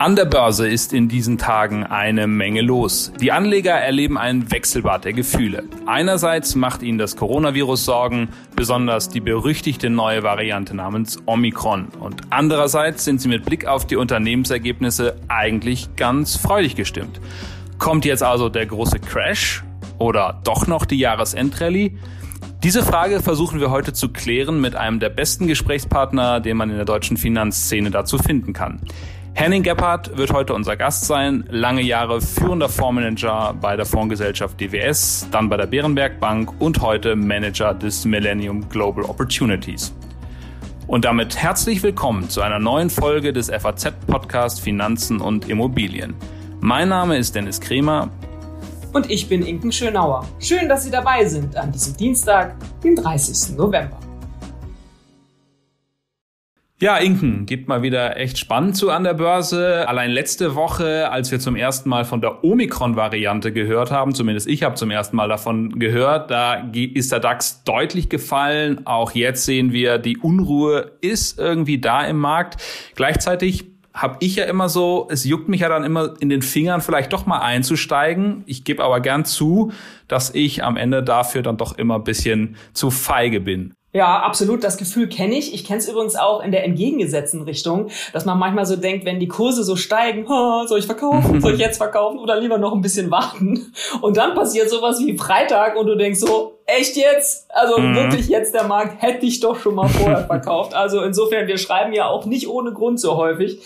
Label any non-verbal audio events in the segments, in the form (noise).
An der Börse ist in diesen Tagen eine Menge los. Die Anleger erleben ein Wechselbad der Gefühle. Einerseits macht ihnen das Coronavirus Sorgen, besonders die berüchtigte neue Variante namens Omikron. Und andererseits sind sie mit Blick auf die Unternehmensergebnisse eigentlich ganz freudig gestimmt. Kommt jetzt also der große Crash oder doch noch die Jahresendrallye? Diese Frage versuchen wir heute zu klären mit einem der besten Gesprächspartner, den man in der deutschen Finanzszene dazu finden kann. Henning Gebhardt wird heute unser Gast sein. Lange Jahre führender Fondsmanager bei der Fondsgesellschaft DWS, dann bei der Bärenberg Bank und heute Manager des Millennium Global Opportunities. Und damit herzlich willkommen zu einer neuen Folge des FAZ-Podcast Finanzen und Immobilien. Mein Name ist Dennis Kremer. Und ich bin Inken Schönauer. Schön, dass Sie dabei sind an diesem Dienstag, dem 30. November. Ja, Inken, geht mal wieder echt spannend zu an der Börse. Allein letzte Woche, als wir zum ersten Mal von der Omikron-Variante gehört haben, zumindest ich habe zum ersten Mal davon gehört, da ist der DAX deutlich gefallen. Auch jetzt sehen wir, die Unruhe ist irgendwie da im Markt. Gleichzeitig habe ich ja immer so, es juckt mich ja dann immer in den Fingern, vielleicht doch mal einzusteigen. Ich gebe aber gern zu, dass ich am Ende dafür dann doch immer ein bisschen zu feige bin. Ja, absolut. Das Gefühl kenne ich. Ich kenne es übrigens auch in der entgegengesetzten Richtung, dass man manchmal so denkt, wenn die Kurse so steigen, oh, soll ich verkaufen, soll ich (laughs) jetzt verkaufen oder lieber noch ein bisschen warten? Und dann passiert sowas wie Freitag und du denkst so, echt jetzt? Also mhm. wirklich jetzt der Markt hätte ich doch schon mal vorher (laughs) verkauft. Also insofern, wir schreiben ja auch nicht ohne Grund so häufig,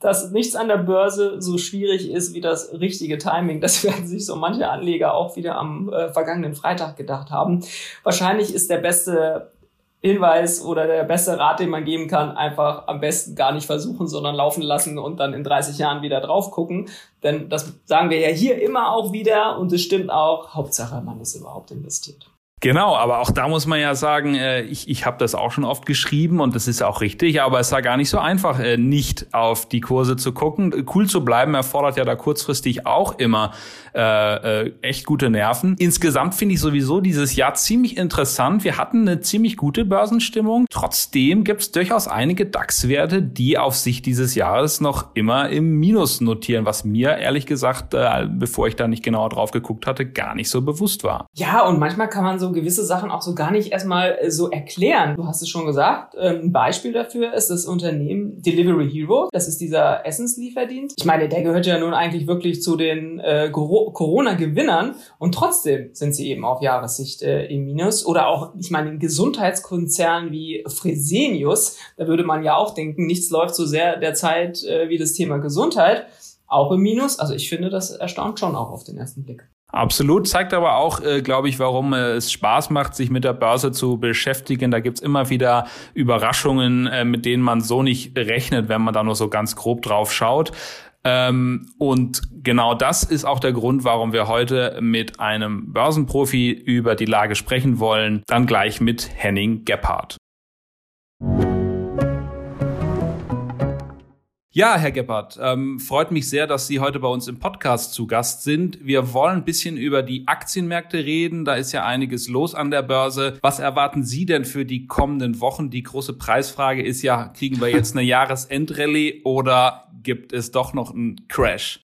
dass nichts an der Börse so schwierig ist wie das richtige Timing. Das (laughs) werden sich so manche Anleger auch wieder am äh, vergangenen Freitag gedacht haben. Wahrscheinlich ist der beste Hinweis oder der beste Rat, den man geben kann, einfach am besten gar nicht versuchen, sondern laufen lassen und dann in 30 Jahren wieder drauf gucken. Denn das sagen wir ja hier immer auch wieder und es stimmt auch. Hauptsache, man ist überhaupt investiert. Genau, aber auch da muss man ja sagen, äh, ich, ich habe das auch schon oft geschrieben und das ist auch richtig, aber es war gar nicht so einfach, äh, nicht auf die Kurse zu gucken. Cool zu bleiben erfordert ja da kurzfristig auch immer äh, äh, echt gute Nerven. Insgesamt finde ich sowieso dieses Jahr ziemlich interessant. Wir hatten eine ziemlich gute Börsenstimmung. Trotzdem gibt es durchaus einige DAX-Werte, die auf Sicht dieses Jahres noch immer im Minus notieren, was mir ehrlich gesagt, äh, bevor ich da nicht genauer drauf geguckt hatte, gar nicht so bewusst war. Ja, und manchmal kann man so gewisse Sachen auch so gar nicht erstmal äh, so erklären. Du hast es schon gesagt. Ähm, ein Beispiel dafür ist das Unternehmen Delivery Hero. Das ist dieser Essenslieferdienst. Ich meine, der gehört ja nun eigentlich wirklich zu den äh, Corona-Gewinnern und trotzdem sind sie eben auf Jahressicht äh, im Minus. Oder auch, ich meine, ein Gesundheitskonzern wie Fresenius, da würde man ja auch denken, nichts läuft so sehr derzeit äh, wie das Thema Gesundheit. Auch im Minus. Also ich finde, das erstaunt schon auch auf den ersten Blick. Absolut, zeigt aber auch, äh, glaube ich, warum äh, es Spaß macht, sich mit der Börse zu beschäftigen. Da gibt's immer wieder Überraschungen, äh, mit denen man so nicht rechnet, wenn man da nur so ganz grob drauf schaut. Ähm, und genau das ist auch der Grund, warum wir heute mit einem Börsenprofi über die Lage sprechen wollen. Dann gleich mit Henning Gebhardt. Ja, Herr Gebhardt, ähm, freut mich sehr, dass Sie heute bei uns im Podcast zu Gast sind. Wir wollen ein bisschen über die Aktienmärkte reden. Da ist ja einiges los an der Börse. Was erwarten Sie denn für die kommenden Wochen? Die große Preisfrage ist ja, kriegen wir jetzt eine (laughs) Jahresendrallye oder gibt es doch noch einen Crash?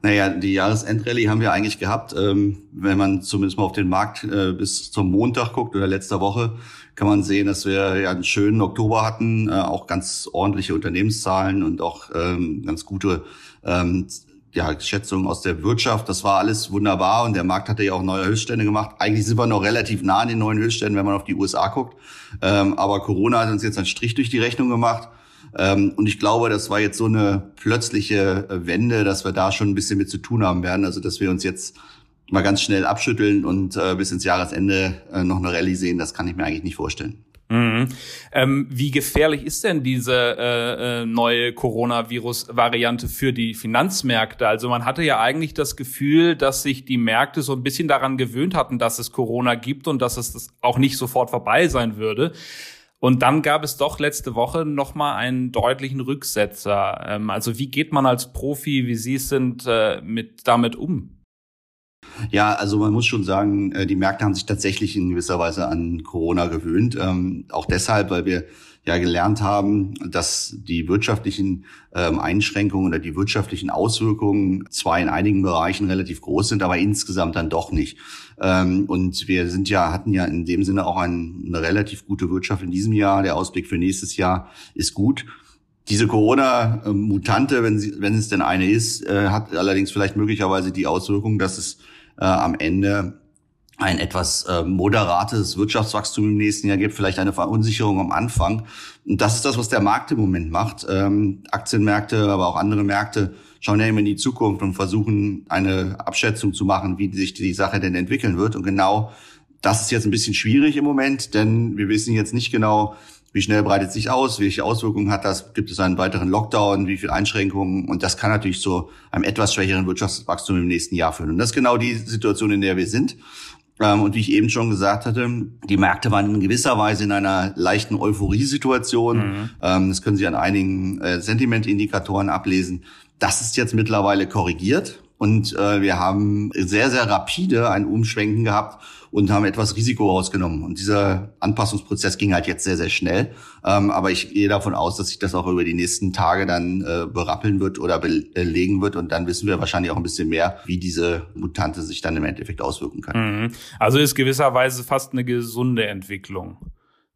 Naja, die Jahresendrallye haben wir eigentlich gehabt. Ähm, wenn man zumindest mal auf den Markt äh, bis zum Montag guckt oder letzter Woche, kann man sehen, dass wir ja einen schönen Oktober hatten, äh, auch ganz ordentliche Unternehmenszahlen und auch ähm, ganz gute ähm, ja, Schätzungen aus der Wirtschaft. Das war alles wunderbar und der Markt hatte ja auch neue Höchststände gemacht. Eigentlich sind wir noch relativ nah an den neuen Höchstständen, wenn man auf die USA guckt. Ähm, aber Corona hat uns jetzt einen Strich durch die Rechnung gemacht. Ähm, und ich glaube, das war jetzt so eine plötzliche äh, Wende, dass wir da schon ein bisschen mit zu tun haben werden. Also, dass wir uns jetzt mal ganz schnell abschütteln und äh, bis ins Jahresende äh, noch eine Rallye sehen, das kann ich mir eigentlich nicht vorstellen. Mhm. Ähm, wie gefährlich ist denn diese äh, äh, neue Coronavirus-Variante für die Finanzmärkte? Also man hatte ja eigentlich das Gefühl, dass sich die Märkte so ein bisschen daran gewöhnt hatten, dass es Corona gibt und dass es das auch nicht sofort vorbei sein würde. Und dann gab es doch letzte Woche nochmal einen deutlichen Rücksetzer. Ähm, also wie geht man als Profi, wie Sie es sind, äh, mit damit um? Ja, also man muss schon sagen, äh, die Märkte haben sich tatsächlich in gewisser Weise an Corona gewöhnt. Ähm, auch deshalb, weil wir ja gelernt haben, dass die wirtschaftlichen ähm, Einschränkungen oder die wirtschaftlichen Auswirkungen zwar in einigen Bereichen relativ groß sind, aber insgesamt dann doch nicht. Ähm, und wir sind ja, hatten ja in dem Sinne auch ein, eine relativ gute Wirtschaft in diesem Jahr. Der Ausblick für nächstes Jahr ist gut. Diese Corona-Mutante, wenn, sie, wenn es denn eine ist, äh, hat allerdings vielleicht möglicherweise die Auswirkung, dass es äh, am Ende ein etwas äh, moderates Wirtschaftswachstum im nächsten Jahr gibt, vielleicht eine Verunsicherung am Anfang. Und das ist das, was der Markt im Moment macht. Ähm, Aktienmärkte, aber auch andere Märkte schauen ja immer in die Zukunft und versuchen eine Abschätzung zu machen, wie sich die Sache denn entwickeln wird. Und genau das ist jetzt ein bisschen schwierig im Moment, denn wir wissen jetzt nicht genau, wie schnell breitet sich aus, welche Auswirkungen hat das, gibt es einen weiteren Lockdown, wie viele Einschränkungen und das kann natürlich zu einem etwas schwächeren Wirtschaftswachstum im nächsten Jahr führen. Und das ist genau die Situation, in der wir sind. Ähm, und wie ich eben schon gesagt hatte, die Märkte waren in gewisser Weise in einer leichten Euphoriesituation. Mhm. Ähm, das können Sie an einigen äh, Sentimentindikatoren ablesen. Das ist jetzt mittlerweile korrigiert und äh, wir haben sehr, sehr rapide ein Umschwenken gehabt und haben etwas Risiko rausgenommen. Und dieser Anpassungsprozess ging halt jetzt sehr, sehr schnell. Ähm, aber ich gehe davon aus, dass sich das auch über die nächsten Tage dann äh, berappeln wird oder belegen wird. Und dann wissen wir wahrscheinlich auch ein bisschen mehr, wie diese Mutante sich dann im Endeffekt auswirken kann. Mhm. Also ist gewisserweise fast eine gesunde Entwicklung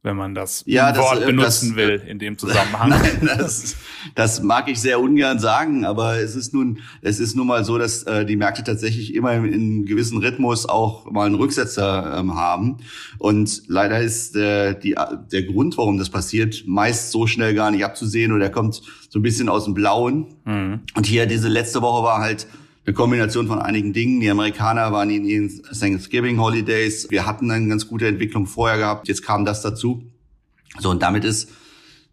wenn man das ja, Wort äh, benutzen das, will in dem (laughs) Zusammenhang. Nein, das, das mag ich sehr ungern sagen, aber es ist nun, es ist nun mal so, dass äh, die Märkte tatsächlich immer in, in einem gewissen Rhythmus auch mal einen Rücksetzer ähm, haben. Und leider ist äh, die, der Grund, warum das passiert, meist so schnell gar nicht abzusehen oder er kommt so ein bisschen aus dem Blauen. Mhm. Und hier diese letzte Woche war halt eine Kombination von einigen Dingen. Die Amerikaner waren in ihren Thanksgiving Holidays. Wir hatten eine ganz gute Entwicklung vorher gehabt. Jetzt kam das dazu. So, und damit ist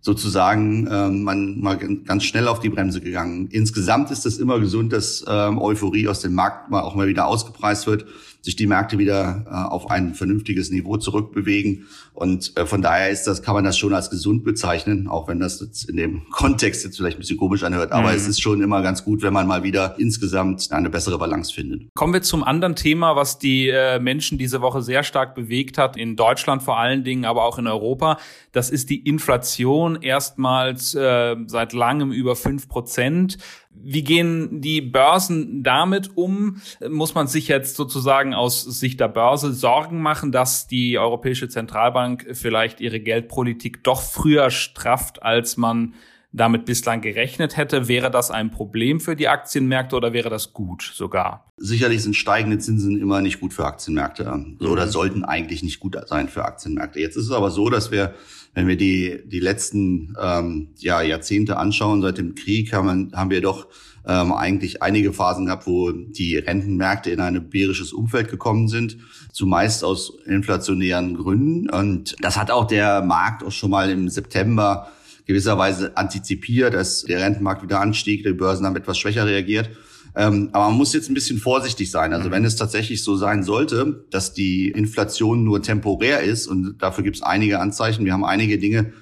sozusagen ähm, man mal ganz schnell auf die Bremse gegangen. Insgesamt ist es immer gesund, dass ähm, Euphorie aus dem Markt mal auch mal wieder ausgepreist wird sich die Märkte wieder äh, auf ein vernünftiges Niveau zurückbewegen. Und äh, von daher ist das, kann man das schon als gesund bezeichnen, auch wenn das jetzt in dem (laughs) Kontext jetzt vielleicht ein bisschen komisch anhört. Aber mhm. es ist schon immer ganz gut, wenn man mal wieder insgesamt eine bessere Balance findet. Kommen wir zum anderen Thema, was die äh, Menschen diese Woche sehr stark bewegt hat, in Deutschland vor allen Dingen, aber auch in Europa. Das ist die Inflation, erstmals äh, seit langem über fünf Prozent. Wie gehen die Börsen damit um? Muss man sich jetzt sozusagen aus Sicht der Börse Sorgen machen, dass die Europäische Zentralbank vielleicht ihre Geldpolitik doch früher strafft, als man damit bislang gerechnet hätte? Wäre das ein Problem für die Aktienmärkte oder wäre das gut sogar? Sicherlich sind steigende Zinsen immer nicht gut für Aktienmärkte oder mhm. sollten eigentlich nicht gut sein für Aktienmärkte. Jetzt ist es aber so, dass wir wenn wir die, die letzten ähm, ja, Jahrzehnte anschauen, seit dem Krieg haben, wir, haben wir doch ähm, eigentlich einige Phasen gehabt, wo die Rentenmärkte in ein bärisches Umfeld gekommen sind, zumeist aus inflationären Gründen. Und das hat auch der Markt auch schon mal im September gewisserweise antizipiert, dass der Rentenmarkt wieder anstieg, die Börsen haben etwas schwächer reagiert. Ähm, aber man muss jetzt ein bisschen vorsichtig sein. Also mhm. wenn es tatsächlich so sein sollte, dass die Inflation nur temporär ist, und dafür gibt es einige Anzeichen, wir haben einige Dinge,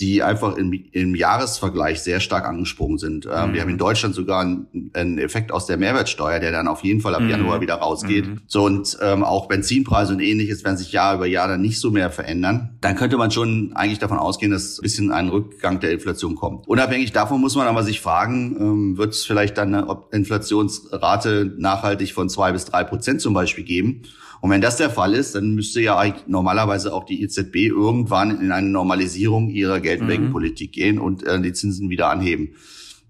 die einfach im, im Jahresvergleich sehr stark angesprungen sind. Ähm, mhm. Wir haben in Deutschland sogar einen, einen, Effekt aus der Mehrwertsteuer, der dann auf jeden Fall ab mhm. Januar wieder rausgeht. Mhm. So und ähm, auch Benzinpreise und ähnliches werden sich Jahr über Jahr dann nicht so mehr verändern. Dann könnte man schon eigentlich davon ausgehen, dass ein bisschen ein Rückgang der Inflation kommt. Unabhängig davon muss man aber sich fragen, ähm, wird es vielleicht dann eine Inflationsrate nachhaltig von zwei bis drei Prozent zum Beispiel geben? Und wenn das der Fall ist, dann müsste ja normalerweise auch die EZB irgendwann in eine Normalisierung ihrer Geldmengenpolitik mhm. gehen und äh, die Zinsen wieder anheben.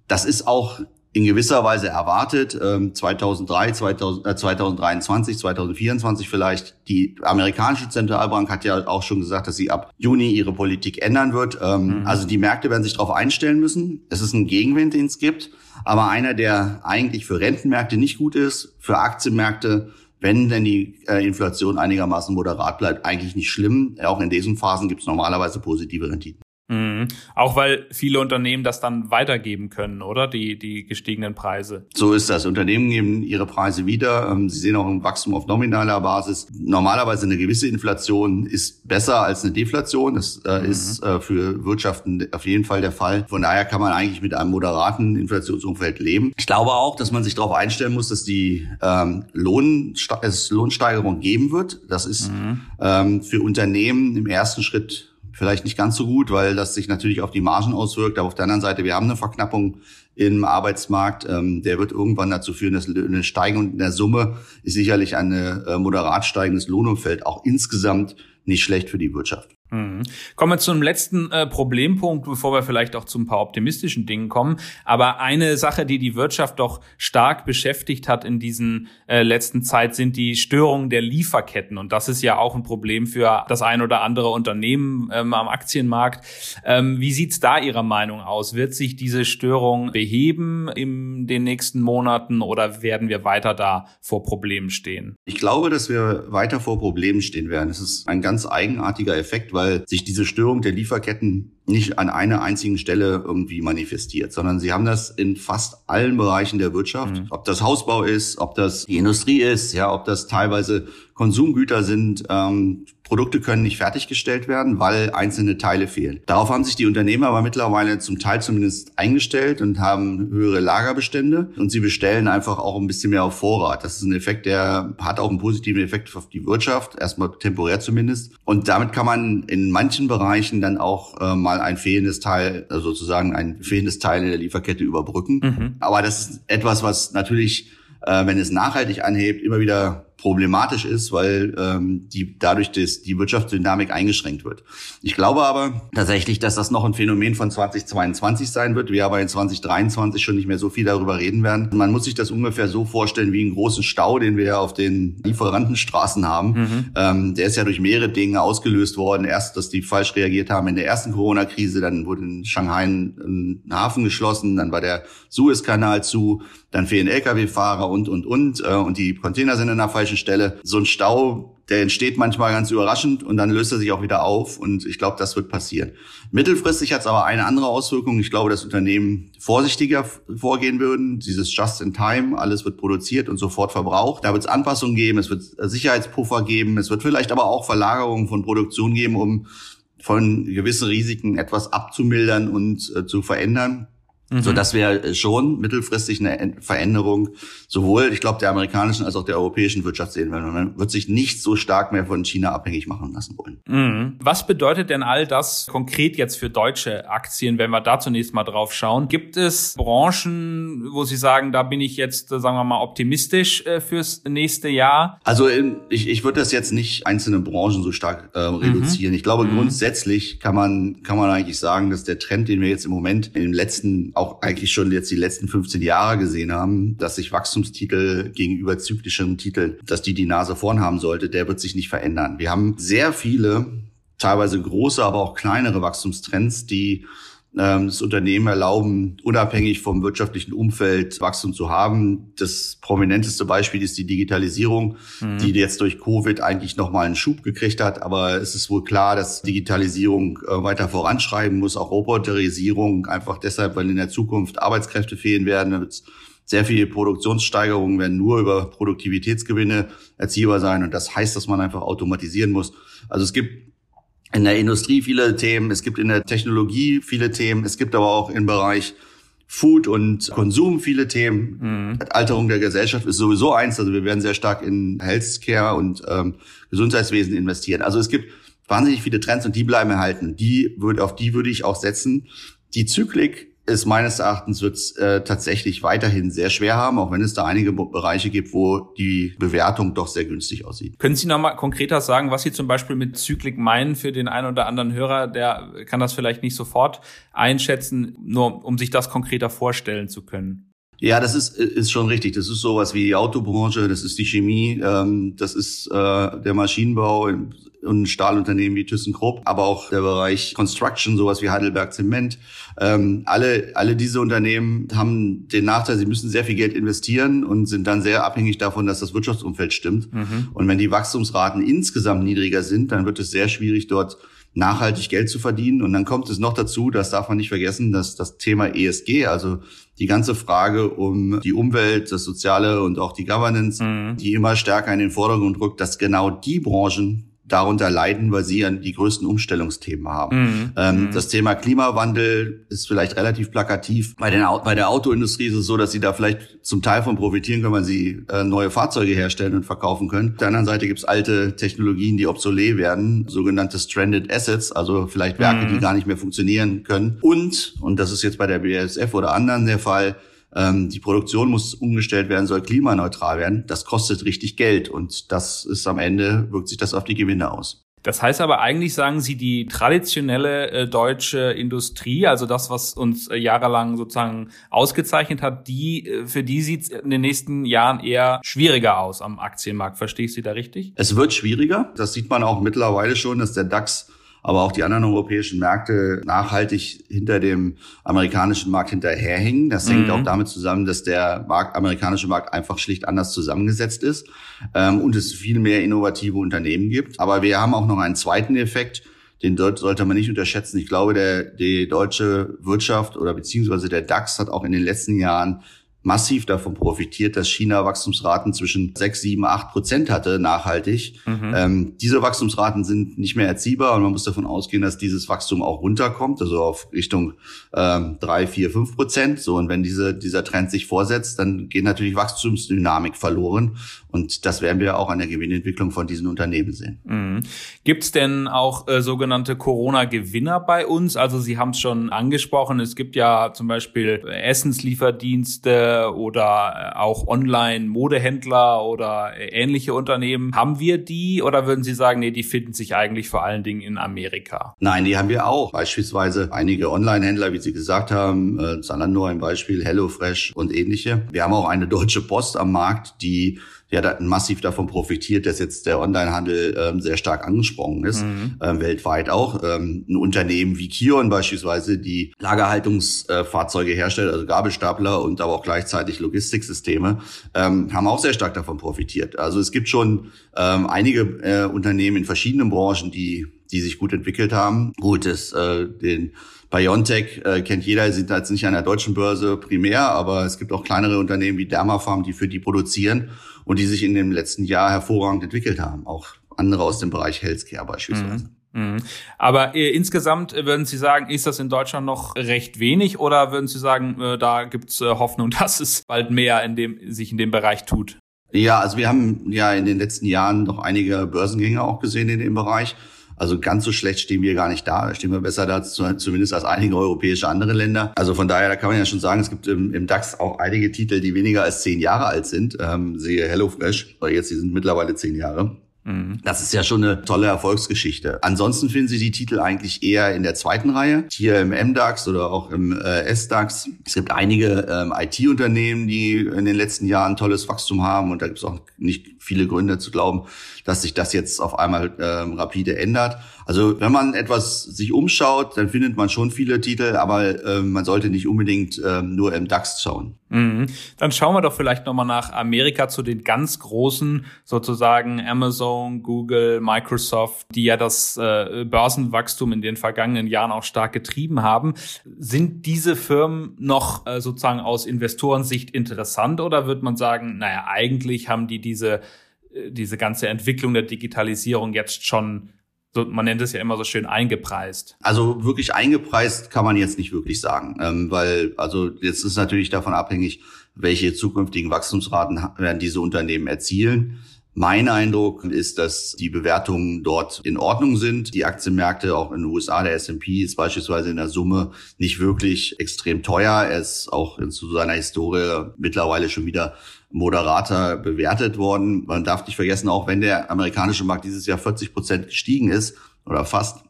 Das ist auch in gewisser Weise erwartet. Ähm, 2003, 2000, äh, 2023, 2024 vielleicht. Die amerikanische Zentralbank hat ja auch schon gesagt, dass sie ab Juni ihre Politik ändern wird. Ähm, mhm. Also die Märkte werden sich darauf einstellen müssen. Es ist ein Gegenwind, den es gibt, aber einer, der eigentlich für Rentenmärkte nicht gut ist, für Aktienmärkte wenn denn die äh, Inflation einigermaßen moderat bleibt, eigentlich nicht schlimm. Auch in diesen Phasen gibt es normalerweise positive Renditen. Mhm. Auch weil viele Unternehmen das dann weitergeben können, oder? Die, die gestiegenen Preise. So ist das. Unternehmen geben ihre Preise wieder. Ähm, sie sehen auch ein Wachstum auf nominaler Basis. Normalerweise eine gewisse Inflation ist besser als eine Deflation. Das äh, mhm. ist äh, für Wirtschaften auf jeden Fall der Fall. Von daher kann man eigentlich mit einem moderaten Inflationsumfeld leben. Ich glaube auch, dass man sich darauf einstellen muss, dass die ähm, Lohnste es Lohnsteigerung geben wird. Das ist mhm. ähm, für Unternehmen im ersten Schritt vielleicht nicht ganz so gut, weil das sich natürlich auf die Margen auswirkt. Aber auf der anderen Seite, wir haben eine Verknappung im Arbeitsmarkt. Ähm, der wird irgendwann dazu führen, dass eine Steigerung in der Summe ist sicherlich ein äh, moderat steigendes Lohnumfeld auch insgesamt nicht schlecht für die Wirtschaft. Mhm. Kommen wir zu einem letzten äh, Problempunkt, bevor wir vielleicht auch zu ein paar optimistischen Dingen kommen. Aber eine Sache, die die Wirtschaft doch stark beschäftigt hat in diesen äh, letzten Zeit, sind die Störungen der Lieferketten. Und das ist ja auch ein Problem für das ein oder andere Unternehmen ähm, am Aktienmarkt. Ähm, wie sieht's da Ihrer Meinung aus? Wird sich diese Störung beheben in den nächsten Monaten oder werden wir weiter da vor Problemen stehen? Ich glaube, dass wir weiter vor Problemen stehen werden. Es ist ein ganz eigenartiger Effekt, weil sich diese Störung der Lieferketten nicht an einer einzigen Stelle irgendwie manifestiert, sondern sie haben das in fast allen Bereichen der Wirtschaft. Mhm. Ob das Hausbau ist, ob das die Industrie ist, ja, ob das teilweise Konsumgüter sind. Ähm, Produkte können nicht fertiggestellt werden, weil einzelne Teile fehlen. Darauf haben sich die Unternehmer aber mittlerweile zum Teil zumindest eingestellt und haben höhere Lagerbestände und sie bestellen einfach auch ein bisschen mehr auf Vorrat. Das ist ein Effekt, der hat auch einen positiven Effekt auf die Wirtschaft, erstmal temporär zumindest. Und damit kann man in manchen Bereichen dann auch äh, mal ein fehlendes Teil, also sozusagen ein fehlendes Teil in der Lieferkette überbrücken. Mhm. Aber das ist etwas, was natürlich, äh, wenn es nachhaltig anhebt, immer wieder problematisch ist, weil ähm, die dadurch das, die Wirtschaftsdynamik eingeschränkt wird. Ich glaube aber tatsächlich, dass das noch ein Phänomen von 2022 sein wird. Wir aber in 2023 schon nicht mehr so viel darüber reden werden. Man muss sich das ungefähr so vorstellen wie einen großen Stau, den wir auf den Lieferantenstraßen haben. Mhm. Ähm, der ist ja durch mehrere Dinge ausgelöst worden. Erst, dass die falsch reagiert haben in der ersten Corona-Krise, dann wurde in Shanghai ein Hafen geschlossen, dann war der Suezkanal zu, dann fehlen Lkw-Fahrer und, und, und. Äh, und die Container sind in der falschen Stelle. So ein Stau, der entsteht manchmal ganz überraschend und dann löst er sich auch wieder auf. Und ich glaube, das wird passieren. Mittelfristig hat es aber eine andere Auswirkung. Ich glaube, dass Unternehmen vorsichtiger vorgehen würden. Dieses Just in Time, alles wird produziert und sofort verbraucht. Da wird es Anpassungen geben, es wird Sicherheitspuffer geben, es wird vielleicht aber auch Verlagerungen von Produktion geben, um von gewissen Risiken etwas abzumildern und äh, zu verändern. Mhm. So dass wir schon mittelfristig eine Veränderung sowohl, ich glaube, der amerikanischen als auch der europäischen Wirtschaft sehen werden. Man wird sich nicht so stark mehr von China abhängig machen lassen wollen. Mhm. Was bedeutet denn all das konkret jetzt für deutsche Aktien, wenn wir da zunächst mal drauf schauen? Gibt es Branchen, wo Sie sagen, da bin ich jetzt, sagen wir mal, optimistisch äh, fürs nächste Jahr? Also ich, ich würde das jetzt nicht einzelne Branchen so stark äh, reduzieren. Mhm. Ich glaube, mhm. grundsätzlich kann man, kann man eigentlich sagen, dass der Trend, den wir jetzt im Moment in den letzten auch eigentlich schon jetzt die letzten 15 Jahre gesehen haben, dass sich Wachstumstitel gegenüber zyklischen Titeln, dass die die Nase vorn haben sollte, der wird sich nicht verändern. Wir haben sehr viele, teilweise große, aber auch kleinere Wachstumstrends, die ähm, das Unternehmen erlauben, unabhängig vom wirtschaftlichen Umfeld Wachstum zu haben. Das prominenteste Beispiel ist die Digitalisierung, mhm. die jetzt durch Covid eigentlich nochmal einen Schub gekriegt hat. Aber es ist wohl klar, dass Digitalisierung äh, weiter voranschreiben muss, auch Roboterisierung, einfach deshalb, weil in der Zukunft Arbeitskräfte fehlen werden. Sehr viele Produktionssteigerungen werden nur über Produktivitätsgewinne erzielbar sein. Und das heißt, dass man einfach automatisieren muss. Also es gibt in der Industrie viele Themen, es gibt in der Technologie viele Themen, es gibt aber auch im Bereich Food und Konsum viele Themen. Mhm. Alterung der Gesellschaft ist sowieso eins. Also wir werden sehr stark in Healthcare und ähm, Gesundheitswesen investieren. Also es gibt wahnsinnig viele Trends und die bleiben erhalten. Die würde, auf die würde ich auch setzen. Die Zyklik es meines Erachtens wird es äh, tatsächlich weiterhin sehr schwer haben, auch wenn es da einige Bereiche gibt, wo die Bewertung doch sehr günstig aussieht. Können Sie noch mal konkreter sagen, was Sie zum Beispiel mit Zyklik meinen für den einen oder anderen Hörer? Der kann das vielleicht nicht sofort einschätzen, nur um sich das konkreter vorstellen zu können. Ja, das ist, ist schon richtig. Das ist sowas wie die Autobranche, das ist die Chemie, ähm, das ist äh, der Maschinenbau und Stahlunternehmen wie ThyssenKrupp, aber auch der Bereich Construction, sowas wie Heidelberg Zement. Ähm, alle, alle diese Unternehmen haben den Nachteil, sie müssen sehr viel Geld investieren und sind dann sehr abhängig davon, dass das Wirtschaftsumfeld stimmt. Mhm. Und wenn die Wachstumsraten insgesamt niedriger sind, dann wird es sehr schwierig, dort nachhaltig Geld zu verdienen. Und dann kommt es noch dazu, das darf man nicht vergessen, dass das Thema ESG, also die ganze Frage um die Umwelt, das Soziale und auch die Governance, mhm. die immer stärker in den Vordergrund rückt, dass genau die Branchen darunter leiden, weil sie ja die größten Umstellungsthemen haben. Mhm. Ähm, mhm. Das Thema Klimawandel ist vielleicht relativ plakativ. Bei, den, bei der Autoindustrie ist es so, dass sie da vielleicht zum Teil von profitieren können, weil sie äh, neue Fahrzeuge herstellen und verkaufen können. Auf der anderen Seite gibt es alte Technologien, die obsolet werden, sogenannte Stranded Assets, also vielleicht Werke, mhm. die gar nicht mehr funktionieren können. Und, und das ist jetzt bei der BASF oder anderen der Fall, ähm, die Produktion muss umgestellt werden, soll klimaneutral werden. Das kostet richtig Geld und das ist am Ende, wirkt sich das auf die Gewinne aus. Das heißt aber eigentlich, sagen Sie, die traditionelle äh, deutsche Industrie, also das, was uns äh, jahrelang sozusagen ausgezeichnet hat, die, äh, für die sieht es in den nächsten Jahren eher schwieriger aus am Aktienmarkt. Verstehe ich Sie da richtig? Es wird schwieriger. Das sieht man auch mittlerweile schon, dass der DAX aber auch die anderen europäischen Märkte nachhaltig hinter dem amerikanischen Markt hinterherhängen. Das hängt mhm. auch damit zusammen, dass der Markt, amerikanische Markt einfach schlicht anders zusammengesetzt ist ähm, und es viel mehr innovative Unternehmen gibt. Aber wir haben auch noch einen zweiten Effekt, den sollte man nicht unterschätzen. Ich glaube, der, die deutsche Wirtschaft oder beziehungsweise der DAX hat auch in den letzten Jahren massiv davon profitiert, dass China Wachstumsraten zwischen 6, 7, 8 Prozent hatte, nachhaltig. Mhm. Ähm, diese Wachstumsraten sind nicht mehr erziehbar und man muss davon ausgehen, dass dieses Wachstum auch runterkommt, also auf Richtung ähm, 3, 4, 5 Prozent. So, und wenn diese, dieser Trend sich vorsetzt, dann geht natürlich Wachstumsdynamik verloren. Und das werden wir auch an der Gewinnentwicklung von diesen Unternehmen sehen. Mhm. Gibt es denn auch äh, sogenannte Corona-Gewinner bei uns? Also Sie haben es schon angesprochen, es gibt ja zum Beispiel Essenslieferdienste oder äh, auch Online-Modehändler oder äh, ähnliche Unternehmen. Haben wir die oder würden Sie sagen, nee, die finden sich eigentlich vor allen Dingen in Amerika? Nein, die haben wir auch. Beispielsweise einige Online-Händler, wie Sie gesagt haben, äh, Zalando ein Beispiel, HelloFresh und ähnliche. Wir haben auch eine deutsche Post am Markt, die ja da massiv davon profitiert, dass jetzt der Onlinehandel ähm, sehr stark angesprungen ist, mhm. ähm, weltweit auch. Ähm, ein Unternehmen wie Kion beispielsweise, die Lagerhaltungsfahrzeuge äh, herstellt, also Gabelstapler und aber auch gleichzeitig Logistiksysteme, ähm, haben auch sehr stark davon profitiert. Also es gibt schon ähm, einige äh, Unternehmen in verschiedenen Branchen, die die sich gut entwickelt haben. Gut, das, äh, den BioNTech äh, kennt jeder, sind jetzt nicht an der deutschen Börse primär, aber es gibt auch kleinere Unternehmen wie Dermafarm, die für die produzieren und die sich in dem letzten Jahr hervorragend entwickelt haben. Auch andere aus dem Bereich Healthcare beispielsweise. Mhm. mhm. Aber äh, insgesamt äh, würden Sie sagen, ist das in Deutschland noch recht wenig oder würden Sie sagen, äh, da gibt's äh, Hoffnung, (laughs) dass es bald mehr in dem, sich in dem Bereich tut? Ja, also wir haben ja in den letzten Jahren noch einige Börsengänge auch gesehen in dem Bereich. Also ganz so schlecht stehen wir gar nicht da. Stehen wir besser da, zumindest als einige europäische andere Länder. Also von daher, da kann man ja schon sagen, es gibt im, im DAX auch einige Titel, die weniger als zehn Jahre alt sind. Ähm, sehe HelloFresh, weil jetzt, die sind mittlerweile zehn Jahre. Mhm. Das ist ja schon eine tolle Erfolgsgeschichte. Ansonsten finden Sie die Titel eigentlich eher in der zweiten Reihe, hier im MDAX oder auch im äh, SDAX. Es gibt einige ähm, IT-Unternehmen, die in den letzten Jahren tolles Wachstum haben und da gibt es auch nicht viele Gründe zu glauben, dass sich das jetzt auf einmal ähm, rapide ändert. Also wenn man etwas sich umschaut, dann findet man schon viele Titel, aber äh, man sollte nicht unbedingt äh, nur im DAX schauen. Mhm. Dann schauen wir doch vielleicht nochmal nach Amerika zu den ganz großen, sozusagen Amazon, Google, Microsoft, die ja das äh, Börsenwachstum in den vergangenen Jahren auch stark getrieben haben. Sind diese Firmen noch äh, sozusagen aus Investorensicht interessant oder wird man sagen, naja, eigentlich haben die diese äh, diese ganze Entwicklung der Digitalisierung jetzt schon so, man nennt es ja immer so schön eingepreist. Also wirklich eingepreist kann man jetzt nicht wirklich sagen, ähm, weil also jetzt ist natürlich davon abhängig, welche zukünftigen Wachstumsraten werden diese Unternehmen erzielen. Mein Eindruck ist, dass die Bewertungen dort in Ordnung sind. Die Aktienmärkte auch in den USA, der S&P ist beispielsweise in der Summe nicht wirklich extrem teuer. Er ist auch zu seiner Historie mittlerweile schon wieder moderater bewertet worden. Man darf nicht vergessen, auch wenn der amerikanische Markt dieses Jahr 40 Prozent gestiegen ist oder fast,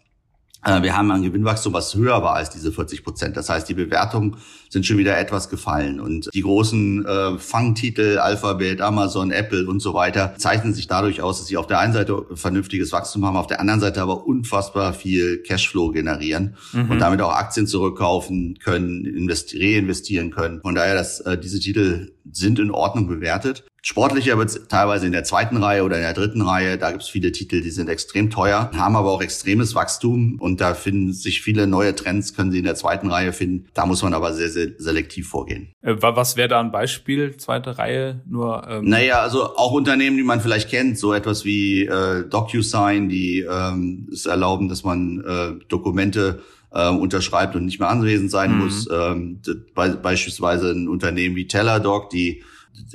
wir haben ein Gewinnwachstum, was höher war als diese 40 Prozent. Das heißt, die Bewertungen sind schon wieder etwas gefallen. Und die großen äh, Fangtitel, Alphabet, Amazon, Apple und so weiter, zeichnen sich dadurch aus, dass sie auf der einen Seite vernünftiges Wachstum haben, auf der anderen Seite aber unfassbar viel Cashflow generieren mhm. und damit auch Aktien zurückkaufen können, reinvestieren können. Von daher, dass äh, diese Titel sind in Ordnung bewertet. Sportlicher wird teilweise in der zweiten Reihe oder in der dritten Reihe. Da gibt es viele Titel, die sind extrem teuer, haben aber auch extremes Wachstum und da finden sich viele neue Trends, können sie in der zweiten Reihe finden. Da muss man aber sehr, sehr selektiv vorgehen. Äh, was wäre da ein Beispiel, zweite Reihe? Nur ähm Naja, also auch Unternehmen, die man vielleicht kennt, so etwas wie äh, DocuSign, die ähm, es erlauben, dass man äh, Dokumente äh, unterschreibt und nicht mehr anwesend sein mhm. muss. Ähm, be beispielsweise ein Unternehmen wie Teladoc, die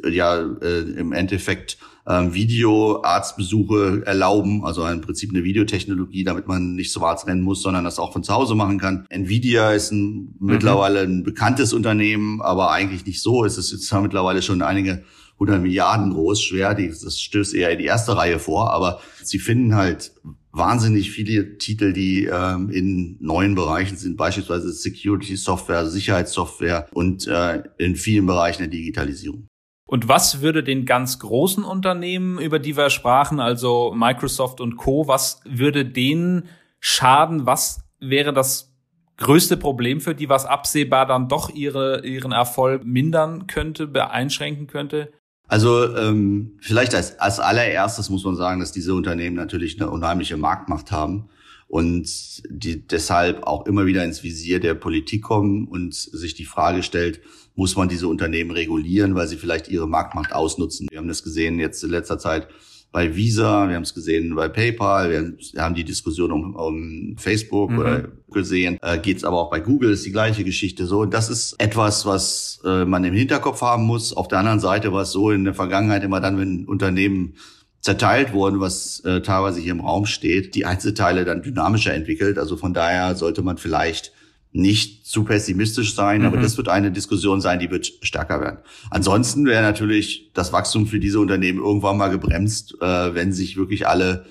ja äh, im Endeffekt ähm, Videoarztbesuche erlauben, also im Prinzip eine Videotechnologie, damit man nicht zum Arzt rennen muss, sondern das auch von zu Hause machen kann. Nvidia ist ein, mhm. mittlerweile ein bekanntes Unternehmen, aber eigentlich nicht so. Es ist jetzt mittlerweile schon einige 100 Milliarden groß, schwer. das stößt eher in die erste Reihe vor, aber sie finden halt wahnsinnig viele Titel, die ähm, in neuen Bereichen sind, beispielsweise Security Software, Sicherheitssoftware und äh, in vielen Bereichen der Digitalisierung. Und was würde den ganz großen Unternehmen, über die wir sprachen, also Microsoft und Co., was würde denen schaden? Was wäre das größte Problem für die, was absehbar dann doch ihre, ihren Erfolg mindern könnte, beeinschränken könnte? Also ähm, vielleicht als, als allererstes muss man sagen, dass diese Unternehmen natürlich eine unheimliche Marktmacht haben und die deshalb auch immer wieder ins Visier der Politik kommen und sich die Frage stellt, muss man diese Unternehmen regulieren, weil sie vielleicht ihre Marktmacht ausnutzen. Wir haben das gesehen jetzt in letzter Zeit bei Visa, wir haben es gesehen bei PayPal, wir haben die Diskussion um, um Facebook mhm. gesehen, äh, geht es aber auch bei Google, ist die gleiche Geschichte so. Und das ist etwas, was äh, man im Hinterkopf haben muss. Auf der anderen Seite war es so in der Vergangenheit immer dann, wenn Unternehmen zerteilt wurden, was äh, teilweise hier im Raum steht, die Einzelteile dann dynamischer entwickelt. Also von daher sollte man vielleicht nicht zu pessimistisch sein, mhm. aber das wird eine Diskussion sein, die wird stärker werden. Ansonsten wäre natürlich das Wachstum für diese Unternehmen irgendwann mal gebremst, äh, wenn sich wirklich alle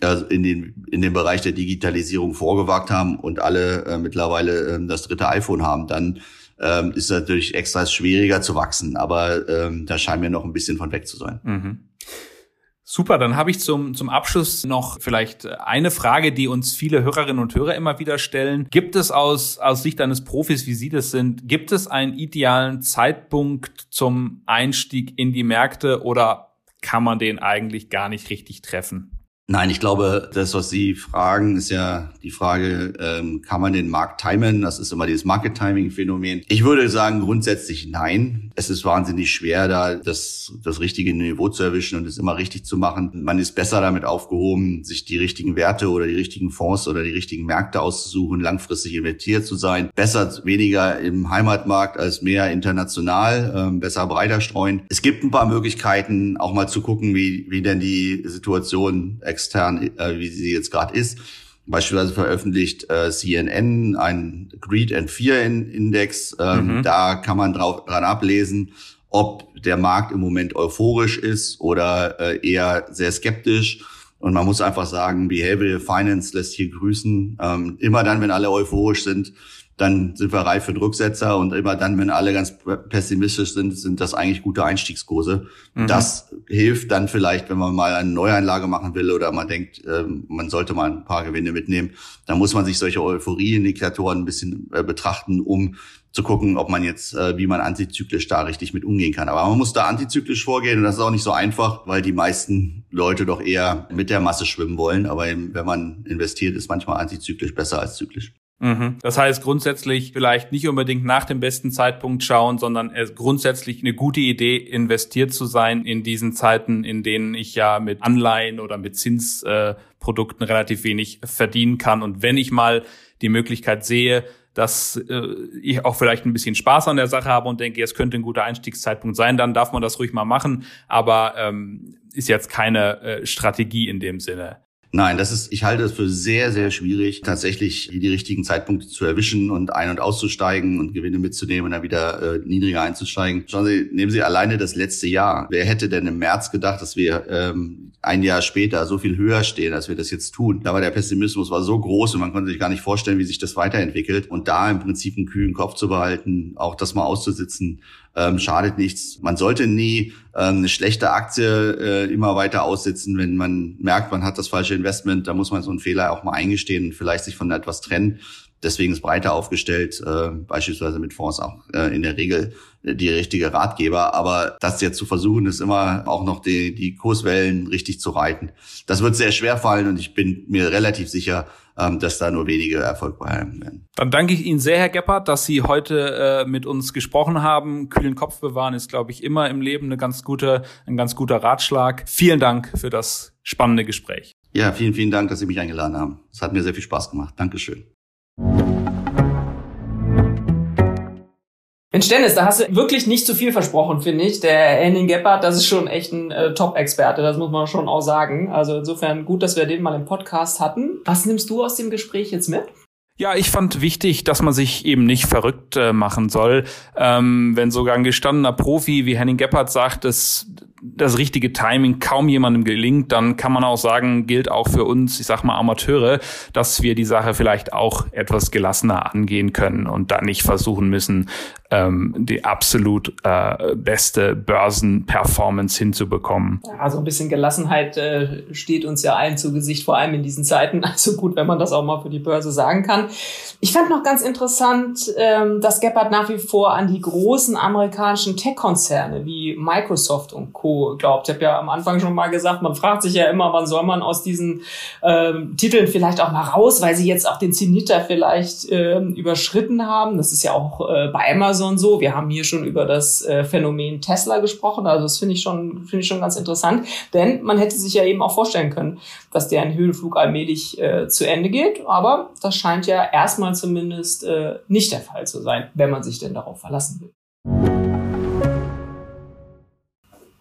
äh, in den in den Bereich der Digitalisierung vorgewagt haben und alle äh, mittlerweile äh, das dritte iPhone haben, dann ähm, ist natürlich extra schwieriger zu wachsen. Aber ähm, da scheinen wir noch ein bisschen von weg zu sein. Mhm. Super, dann habe ich zum, zum Abschluss noch vielleicht eine Frage, die uns viele Hörerinnen und Hörer immer wieder stellen. Gibt es aus, aus Sicht eines Profis, wie Sie das sind, gibt es einen idealen Zeitpunkt zum Einstieg in die Märkte oder kann man den eigentlich gar nicht richtig treffen? Nein, ich glaube, das, was Sie fragen, ist ja die Frage, ähm, kann man den Markt timen? Das ist immer dieses Market-Timing-Phänomen. Ich würde sagen, grundsätzlich nein. Es ist wahnsinnig schwer, da das, das richtige Niveau zu erwischen und es immer richtig zu machen. Man ist besser damit aufgehoben, sich die richtigen Werte oder die richtigen Fonds oder die richtigen Märkte auszusuchen, langfristig investiert zu sein. Besser weniger im Heimatmarkt als mehr international, ähm, besser breiter streuen. Es gibt ein paar Möglichkeiten, auch mal zu gucken, wie, wie denn die Situation extern, äh, wie sie jetzt gerade ist. Beispielsweise veröffentlicht äh, CNN ein Greed and Fear Index. Ähm, mhm. Da kann man drauf, dran ablesen, ob der Markt im Moment euphorisch ist oder äh, eher sehr skeptisch. Und man muss einfach sagen, Behavioral Finance lässt hier grüßen. Ähm, immer dann, wenn alle euphorisch sind, dann sind wir reif für Rücksetzer und immer dann, wenn alle ganz pessimistisch sind, sind das eigentlich gute Einstiegskurse. Mhm. Das hilft dann vielleicht, wenn man mal eine Neueinlage machen will oder man denkt, äh, man sollte mal ein paar Gewinne mitnehmen. Dann muss man sich solche Euphorie-Indikatoren ein bisschen äh, betrachten, um zu gucken, ob man jetzt, äh, wie man antizyklisch da richtig mit umgehen kann. Aber man muss da antizyklisch vorgehen und das ist auch nicht so einfach, weil die meisten Leute doch eher mit der Masse schwimmen wollen. Aber wenn man investiert, ist manchmal antizyklisch besser als zyklisch. Mhm. Das heißt grundsätzlich vielleicht nicht unbedingt nach dem besten Zeitpunkt schauen, sondern grundsätzlich eine gute Idee, investiert zu sein in diesen Zeiten, in denen ich ja mit Anleihen oder mit Zinsprodukten relativ wenig verdienen kann. Und wenn ich mal die Möglichkeit sehe, dass äh, ich auch vielleicht ein bisschen Spaß an der Sache habe und denke, es könnte ein guter Einstiegszeitpunkt sein, dann darf man das ruhig mal machen. Aber ähm, ist jetzt keine äh, Strategie in dem Sinne. Nein, das ist, ich halte es für sehr, sehr schwierig, tatsächlich die richtigen Zeitpunkte zu erwischen und ein- und auszusteigen und Gewinne mitzunehmen und dann wieder äh, niedriger einzusteigen. Schauen Sie, nehmen Sie alleine das letzte Jahr. Wer hätte denn im März gedacht, dass wir ähm, ein Jahr später so viel höher stehen, als wir das jetzt tun? Da war der Pessimismus war so groß und man konnte sich gar nicht vorstellen, wie sich das weiterentwickelt. Und da im Prinzip einen kühlen Kopf zu behalten, auch das mal auszusitzen, ähm, schadet nichts. Man sollte nie ähm, eine schlechte Aktie äh, immer weiter aussitzen, wenn man merkt, man hat das falsche Investment, da muss man so einen Fehler auch mal eingestehen und vielleicht sich von etwas trennen. Deswegen ist breiter aufgestellt, äh, beispielsweise mit Fonds auch äh, in der Regel die richtige Ratgeber. Aber das jetzt zu versuchen, ist immer auch noch die, die Kurswellen richtig zu reiten. Das wird sehr schwer fallen und ich bin mir relativ sicher, ähm, dass da nur wenige Erfolg bei werden. Dann danke ich Ihnen sehr, Herr Geppert, dass Sie heute äh, mit uns gesprochen haben. Kühlen Kopf bewahren ist, glaube ich, immer im Leben eine ganz gute, ein ganz guter Ratschlag. Vielen Dank für das spannende Gespräch. Ja, vielen, vielen Dank, dass Sie mich eingeladen haben. Es hat mir sehr viel Spaß gemacht. Dankeschön. Mensch, Dennis, da hast du wirklich nicht zu viel versprochen, finde ich. Der Henning Gebhardt, das ist schon echt ein äh, Top-Experte, das muss man schon auch sagen. Also insofern gut, dass wir den mal im Podcast hatten. Was nimmst du aus dem Gespräch jetzt mit? Ja, ich fand wichtig, dass man sich eben nicht verrückt äh, machen soll. Ähm, wenn sogar ein gestandener Profi wie Henning Gebhardt sagt, dass das richtige Timing kaum jemandem gelingt, dann kann man auch sagen, gilt auch für uns, ich sag mal Amateure, dass wir die Sache vielleicht auch etwas gelassener angehen können und da nicht versuchen müssen, ähm, die absolut äh, beste Börsenperformance hinzubekommen. Also ein bisschen Gelassenheit äh, steht uns ja allen zu Gesicht, vor allem in diesen Zeiten. (laughs) Also gut, wenn man das auch mal für die Börse sagen kann. Ich fand noch ganz interessant, ähm, dass Gebhardt nach wie vor an die großen amerikanischen Tech-Konzerne wie Microsoft und Co. glaubt. Ich habe ja am Anfang schon mal gesagt, man fragt sich ja immer, wann soll man aus diesen ähm, Titeln vielleicht auch mal raus, weil sie jetzt auch den Zeniter vielleicht ähm, überschritten haben. Das ist ja auch äh, bei Amazon so. Wir haben hier schon über das äh, Phänomen Tesla gesprochen. Also das finde ich schon, finde ich schon ganz interessant. Denn man hätte sich ja eben auch vorstellen können, dass deren Höhenflug allmählich äh, zu Ende geht. Aber das scheint ja erstmal zumindest äh, nicht der Fall zu sein, wenn man sich denn darauf verlassen will.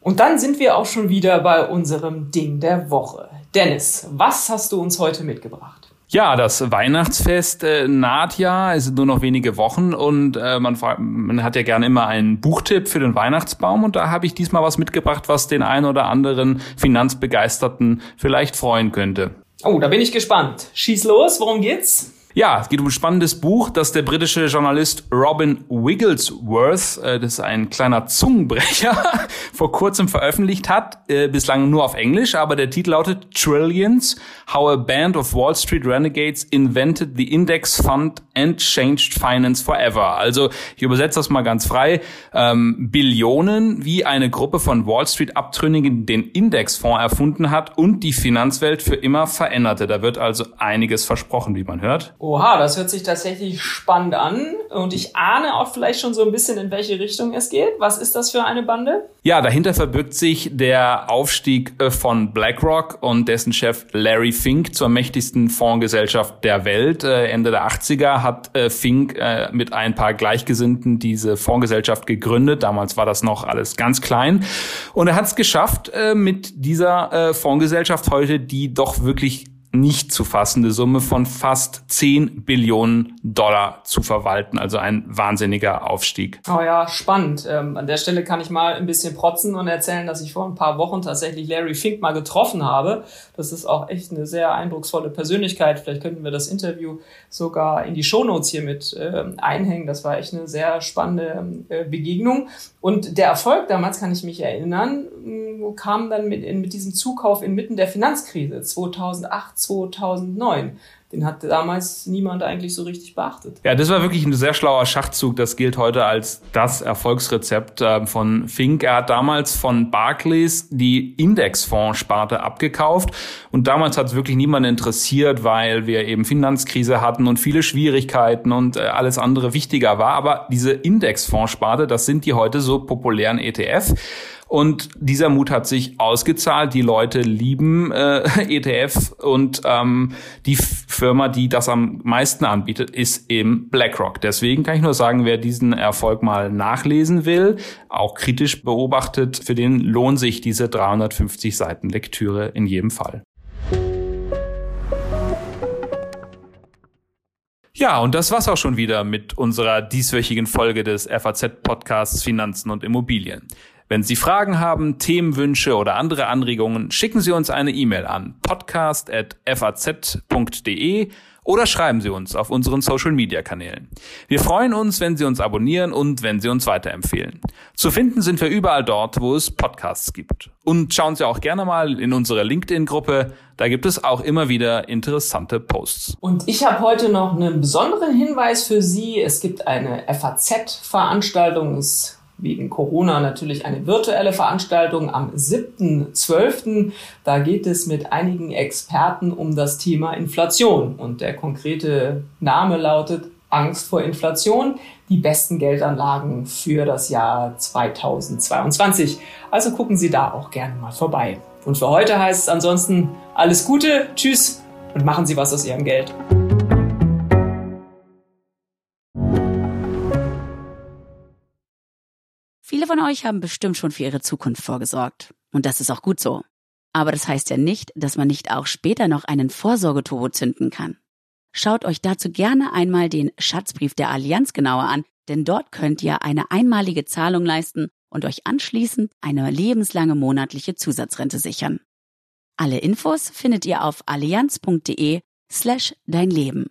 Und dann sind wir auch schon wieder bei unserem Ding der Woche. Dennis, was hast du uns heute mitgebracht? Ja, das Weihnachtsfest äh, naht ja, es sind nur noch wenige Wochen und äh, man, man hat ja gerne immer einen Buchtipp für den Weihnachtsbaum und da habe ich diesmal was mitgebracht, was den einen oder anderen Finanzbegeisterten vielleicht freuen könnte. Oh, da bin ich gespannt. Schieß los, worum geht's? Ja, es geht um ein spannendes Buch, das der britische Journalist Robin Wigglesworth, äh, das ist ein kleiner Zungenbrecher, (laughs) vor kurzem veröffentlicht hat, äh, bislang nur auf Englisch, aber der Titel lautet Trillions, How a Band of Wall Street Renegades Invented the Index Fund and Changed Finance Forever. Also ich übersetze das mal ganz frei. Ähm, Billionen, wie eine Gruppe von Wall Street Abtrünnigen den Indexfonds erfunden hat und die Finanzwelt für immer veränderte. Da wird also einiges versprochen, wie man hört. Oha, das hört sich tatsächlich spannend an. Und ich ahne auch vielleicht schon so ein bisschen, in welche Richtung es geht. Was ist das für eine Bande? Ja, dahinter verbirgt sich der Aufstieg äh, von BlackRock und dessen Chef Larry Fink zur mächtigsten Fondsgesellschaft der Welt. Äh, Ende der 80er hat äh, Fink mit ein paar Gleichgesinnten diese Fondsgesellschaft gegründet. Damals war das noch alles ganz klein. Und er hat es geschafft, mit dieser Fondsgesellschaft heute, die doch wirklich nicht zu fassende Summe von fast 10 Billionen Dollar zu verwalten. Also ein wahnsinniger Aufstieg. Oh ja, spannend. Ähm, an der Stelle kann ich mal ein bisschen protzen und erzählen, dass ich vor ein paar Wochen tatsächlich Larry Fink mal getroffen habe. Das ist auch echt eine sehr eindrucksvolle Persönlichkeit. Vielleicht könnten wir das Interview sogar in die Shownotes hier mit äh, einhängen. Das war echt eine sehr spannende äh, Begegnung. Und der Erfolg damals, kann ich mich erinnern, kam dann mit, mit diesem Zukauf inmitten der Finanzkrise 2008, 2009. Den hat damals niemand eigentlich so richtig beachtet. Ja, das war wirklich ein sehr schlauer Schachzug. Das gilt heute als das Erfolgsrezept äh, von Fink. Er hat damals von Barclays die Indexfondssparte abgekauft. Und damals hat es wirklich niemand interessiert, weil wir eben Finanzkrise hatten und viele Schwierigkeiten und äh, alles andere wichtiger war. Aber diese Indexfondssparte, das sind die heute so populären ETF. Und dieser Mut hat sich ausgezahlt. Die Leute lieben äh, (laughs) ETF und ähm, die Firma, die das am meisten anbietet, ist eben BlackRock. Deswegen kann ich nur sagen, wer diesen Erfolg mal nachlesen will, auch kritisch beobachtet, für den lohnt sich diese 350 Seiten Lektüre in jedem Fall. Ja, und das war's auch schon wieder mit unserer dieswöchigen Folge des FAZ-Podcasts Finanzen und Immobilien. Wenn Sie Fragen haben, Themenwünsche oder andere Anregungen, schicken Sie uns eine E-Mail an podcast.faz.de oder schreiben Sie uns auf unseren Social-Media-Kanälen. Wir freuen uns, wenn Sie uns abonnieren und wenn Sie uns weiterempfehlen. Zu finden sind wir überall dort, wo es Podcasts gibt. Und schauen Sie auch gerne mal in unsere LinkedIn-Gruppe, da gibt es auch immer wieder interessante Posts. Und ich habe heute noch einen besonderen Hinweis für Sie. Es gibt eine FAZ-Veranstaltung, wegen Corona natürlich eine virtuelle Veranstaltung am 7.12. Da geht es mit einigen Experten um das Thema Inflation. Und der konkrete Name lautet Angst vor Inflation, die besten Geldanlagen für das Jahr 2022. Also gucken Sie da auch gerne mal vorbei. Und für heute heißt es ansonsten alles Gute, tschüss und machen Sie was aus Ihrem Geld. Viele von euch haben bestimmt schon für ihre Zukunft vorgesorgt. Und das ist auch gut so. Aber das heißt ja nicht, dass man nicht auch später noch einen Vorsorgeturbo zünden kann. Schaut euch dazu gerne einmal den Schatzbrief der Allianz genauer an, denn dort könnt ihr eine einmalige Zahlung leisten und euch anschließend eine lebenslange monatliche Zusatzrente sichern. Alle Infos findet ihr auf allianz.de slash dein Leben.